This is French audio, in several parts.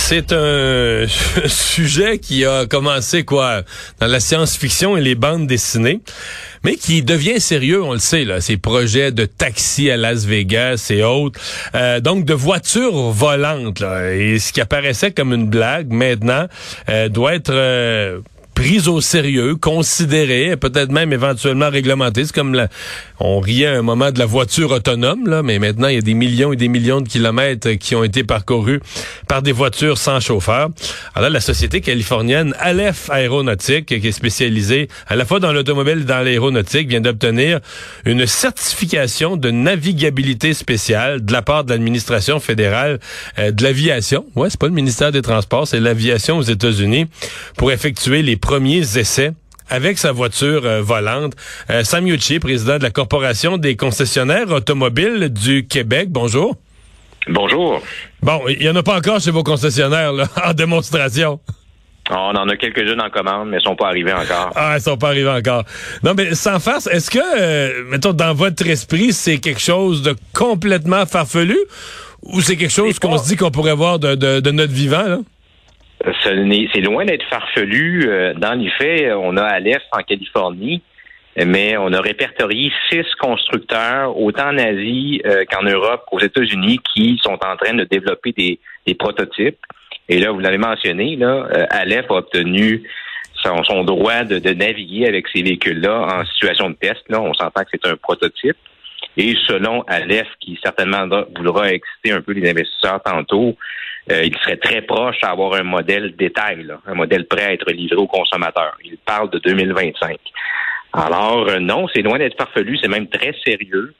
C'est un sujet qui a commencé quoi dans la science-fiction et les bandes dessinées, mais qui devient sérieux, on le sait là, ces projets de taxi à Las Vegas et autres, euh, donc de voitures volantes là, et ce qui apparaissait comme une blague maintenant euh, doit être euh, prise au sérieux, considérée, peut-être même éventuellement réglementée. C'est comme la, on riait à un moment de la voiture autonome, là, mais maintenant il y a des millions et des millions de kilomètres qui ont été parcourus par des voitures sans chauffeur. Alors la société californienne Aleph Aéronautique, qui est spécialisée à la fois dans l'automobile et dans l'aéronautique, vient d'obtenir une certification de navigabilité spéciale de la part de l'administration fédérale euh, de l'aviation. Ouais, c'est pas le ministère des Transports, c'est l'aviation aux États-Unis pour effectuer les premiers essais avec sa voiture euh, volante. Euh, Sam Yuchi, président de la Corporation des concessionnaires automobiles du Québec. Bonjour. Bonjour. Bon, il n'y en a pas encore chez vos concessionnaires là, en démonstration. On en a quelques-unes en commande, mais ils sont pas arrivés encore. Ah, ils sont pas arrivés encore. Non, mais sans farce, est-ce que, euh, mettons, dans votre esprit, c'est quelque chose de complètement farfelu ou c'est quelque chose qu'on se dit qu'on pourrait voir de, de, de notre vivant, là? C'est loin d'être farfelu. Euh, dans les faits, on a à en Californie, mais on a répertorié six constructeurs, autant en Asie euh, qu'en Europe, qu'aux États-Unis, qui sont en train de développer des, prototypes. Et là, vous l'avez mentionné, là, euh, Aleph a obtenu son, droit de, naviguer avec ces véhicules-là en situation de test. Là, on s'entend que c'est un prototype. Et selon Aleph, qui certainement voudra exciter un peu les investisseurs tantôt, euh, il serait très proche à avoir un modèle détail, un modèle prêt à être livré aux consommateurs. Il parle de 2025. Alors euh, non, c'est loin d'être farfelu, c'est même très sérieux.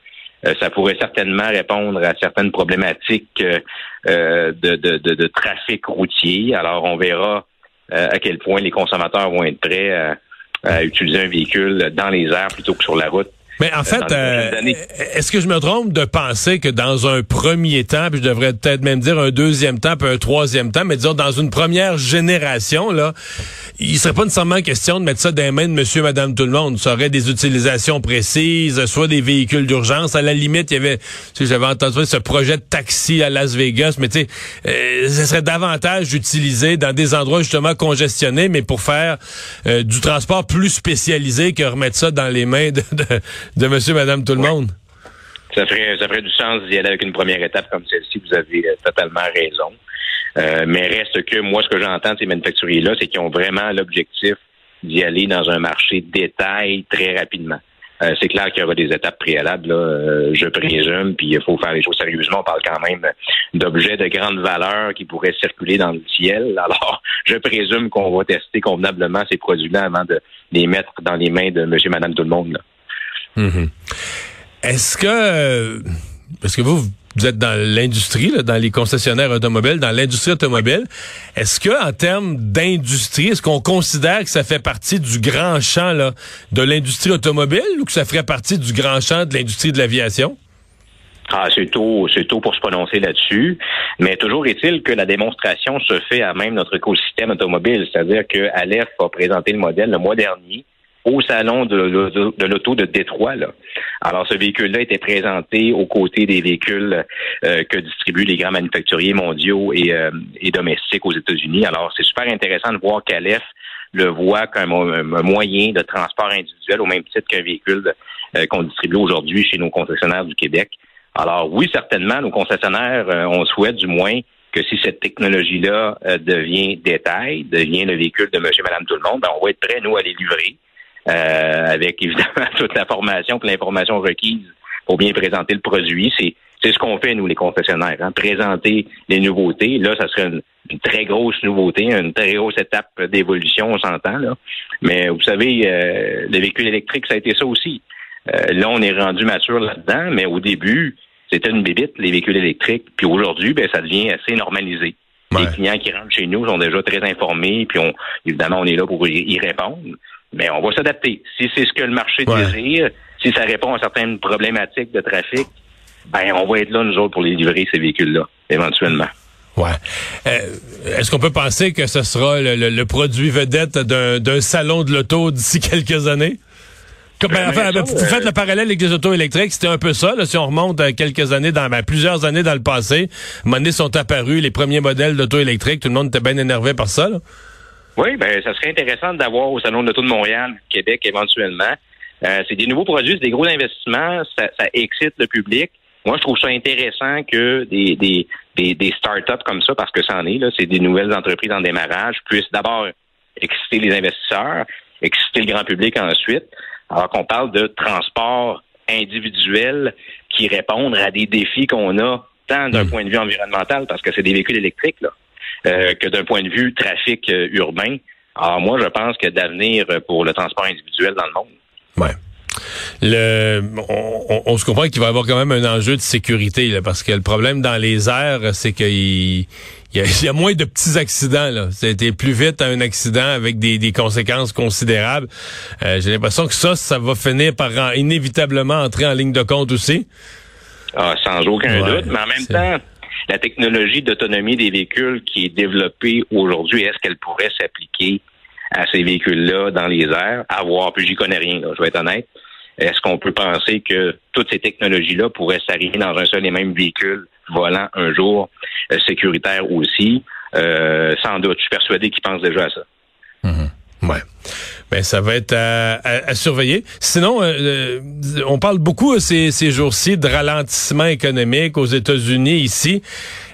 Euh, ça pourrait certainement répondre à certaines problématiques de, de, de, trafic routier. Alors on verra à quel point les consommateurs vont être prêts à utiliser un véhicule dans les airs plutôt que sur la route mais en fait, euh, est-ce que je me trompe de penser que dans un premier temps, puis je devrais peut-être même dire un deuxième temps, puis un troisième temps, mais disons dans une première génération, là, il serait pas nécessairement question de mettre ça dans les mains de monsieur, madame, tout le monde. Ça aurait des utilisations précises, soit des véhicules d'urgence. À la limite, il y avait, tu sais, j'avais entendu ce projet de taxi à Las Vegas, mais tu sais, euh, ce serait davantage utilisé dans des endroits justement congestionnés, mais pour faire euh, du transport plus spécialisé que remettre ça dans les mains de de monsieur, madame, tout le monde? Ça ferait, ça ferait du sens d'y aller avec une première étape comme celle-ci. Vous avez euh, totalement raison. Euh, mais reste que moi, ce que j'entends de ces manufacturiers-là, c'est qu'ils ont vraiment l'objectif d'y aller dans un marché détail très rapidement. Euh, c'est clair qu'il y aura des étapes préalables, là, je présume, puis il faut faire les choses sérieusement. On parle quand même d'objets de grande valeur qui pourraient circuler dans le ciel. Alors, je présume qu'on va tester convenablement ces produits-là avant de les mettre dans les mains de monsieur, madame, tout le monde. Là. Mhm. Est-ce que, parce que vous, vous êtes dans l'industrie, dans les concessionnaires automobiles, dans l'industrie automobile. Est-ce que, en termes d'industrie, est-ce qu'on considère que ça fait partie du grand champ là, de l'industrie automobile ou que ça ferait partie du grand champ de l'industrie de l'aviation? Ah, c'est tôt, c'est tôt pour se prononcer là-dessus. Mais toujours est-il que la démonstration se fait à même notre écosystème automobile. C'est-à-dire que a présenté le modèle le mois dernier au salon de, l'auto de Détroit. Là. Alors, ce véhicule-là était présenté aux côtés des véhicules euh, que distribuent les grands manufacturiers mondiaux euh, et, domestiques aux États-Unis. Alors, c'est super intéressant de voir qu'Aleph le voit comme un, moyen de transport individuel au même titre qu'un véhicule euh, qu'on distribue aujourd'hui chez nos concessionnaires du Québec. Alors, oui, certainement, nos concessionnaires, on souhaite du moins que si cette technologie-là devient détail, devient le véhicule de monsieur, madame, tout le monde, ben, on va être prêt, nous, à les livrer avec évidemment toute la formation, l'information requise pour bien présenter le produit. C'est c'est ce qu'on fait, nous, les concessionnaires, hein, présenter les nouveautés. Là, ça serait une, très grosse nouveauté, une très grosse étape d'évolution, on s'entend. là. Mais vous savez, euh, le véhicule électrique, ça a été ça aussi. Euh, là, on est rendu mature là-dedans, mais au début, c'était une bébite, les véhicules électriques. Puis aujourd'hui, ben, ça devient assez normalisé. Les clients qui rentrent chez nous sont déjà très informés, puis on, évidemment, on est là pour y répondre. Mais on va s'adapter. Si c'est ce que le marché désire, si ça répond à certaines problématiques de trafic, ben on va être là, nous autres, pour les livrer, ces véhicules-là, éventuellement. Ouais. Est-ce qu'on peut penser que ce sera le, produit vedette d'un salon de l'auto d'ici quelques années? Comme, ben, enfin, ben, vous faites le parallèle avec les autos électriques, c'était un peu ça. Là, si on remonte à quelques années, dans ben, plusieurs années dans le passé, à sont apparus les premiers modèles d'auto électriques. Tout le monde était bien énervé par ça. Oui, ben ça serait intéressant d'avoir au salon de l'auto de Montréal, Québec éventuellement. Euh, c'est des nouveaux produits, c'est des gros investissements, ça, ça, excite le public. Moi, je trouve ça intéressant que des, des, des, des start-up comme ça, parce que ça en est, là, c'est des nouvelles entreprises en démarrage, puissent d'abord exciter les investisseurs, exciter le grand public ensuite, alors qu'on parle de transport individuel qui répondent à des défis qu'on a tant d'un hmm. point de vue environnemental, parce que c'est des véhicules électriques, là, euh, que d'un point de vue trafic euh, urbain. Alors moi, je pense que d'avenir pour le transport individuel dans le monde. Ouais. Le, on, se comprend qu'il va y avoir quand même un enjeu de sécurité, là, parce que le problème dans les airs, c'est qu'il y, a, moins de petits accidents. Là. C'était plus vite un accident avec des, conséquences considérables. Euh, j'ai l'impression que ça, ça va finir par inévitablement entrer en ligne de compte aussi. Ah, sans aucun doute. Mais en même temps, la technologie d'autonomie des véhicules qui est développée aujourd'hui, est-ce qu'elle pourrait s'appliquer à ces véhicules-là dans les airs? À voir, puis j'y connais rien, je vais être honnête. Est-ce qu'on peut penser que toutes ces technologies-là pourraient s'arriver dans un seul et même véhicule volant un jour, euh, sécuritaire aussi? Euh, sans doute. Je suis persuadé qu'ils pensent déjà à ça. Mm-hmm. Ouais. Ben ça va être à, surveiller. Sinon, euh, on parle beaucoup ces, ces jours-ci de ralentissement économique aux États-Unis ici.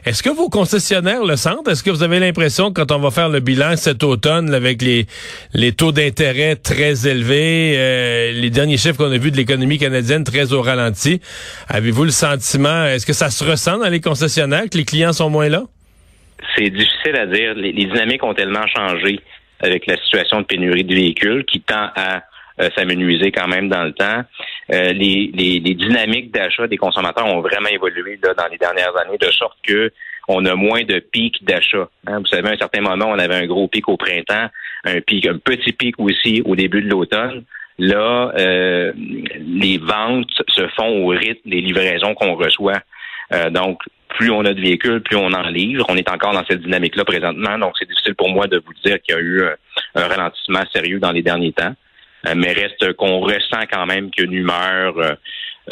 Est-ce que vos concessionnaires le sentent? Est-ce que vous avez l'impression quand on va faire le bilan cet automne avec les, les taux d'intérêt très élevés, euh, les derniers chiffres qu'on a vus de l'économie canadienne très au ralenti, avez-vous le sentiment, est-ce que ça se ressent dans les concessionnaires que les clients sont moins là? C'est difficile à dire. Les, dynamiques ont tellement changé avec la situation de pénurie de véhicules qui tend à euh, s'amenuiser quand même dans le temps. Euh, les, les, les, dynamiques d'achat des consommateurs ont vraiment évolué là, dans les dernières années, de sorte que on a moins de pics d'achat. Hein. Vous savez, à un certain moment, on avait un gros pic au printemps, un pic, un petit pic aussi au début de l'automne. Là, euh, les ventes se font au rythme des livraisons qu'on reçoit. Euh, donc, plus on a de véhicules, plus on en livre. On est encore dans cette dynamique-là présentement, donc c'est difficile pour moi de vous dire qu'il y a eu un ralentissement sérieux dans les derniers temps. Euh, mais reste qu'on ressent quand même qu'une humeur euh,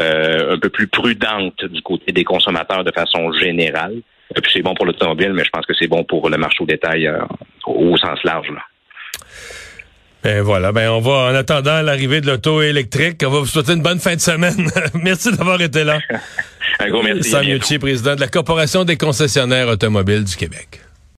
euh, un peu plus prudente du côté des consommateurs de façon générale. Et puis c'est bon pour l'automobile, mais je pense que c'est bon pour le marché au détail au sens large. Ben voilà, ben on va en attendant l'arrivée de l'auto électrique, on va vous souhaiter une bonne fin de semaine. merci d'avoir été là. Un gros merci. Sam président de la Corporation des concessionnaires automobiles du Québec.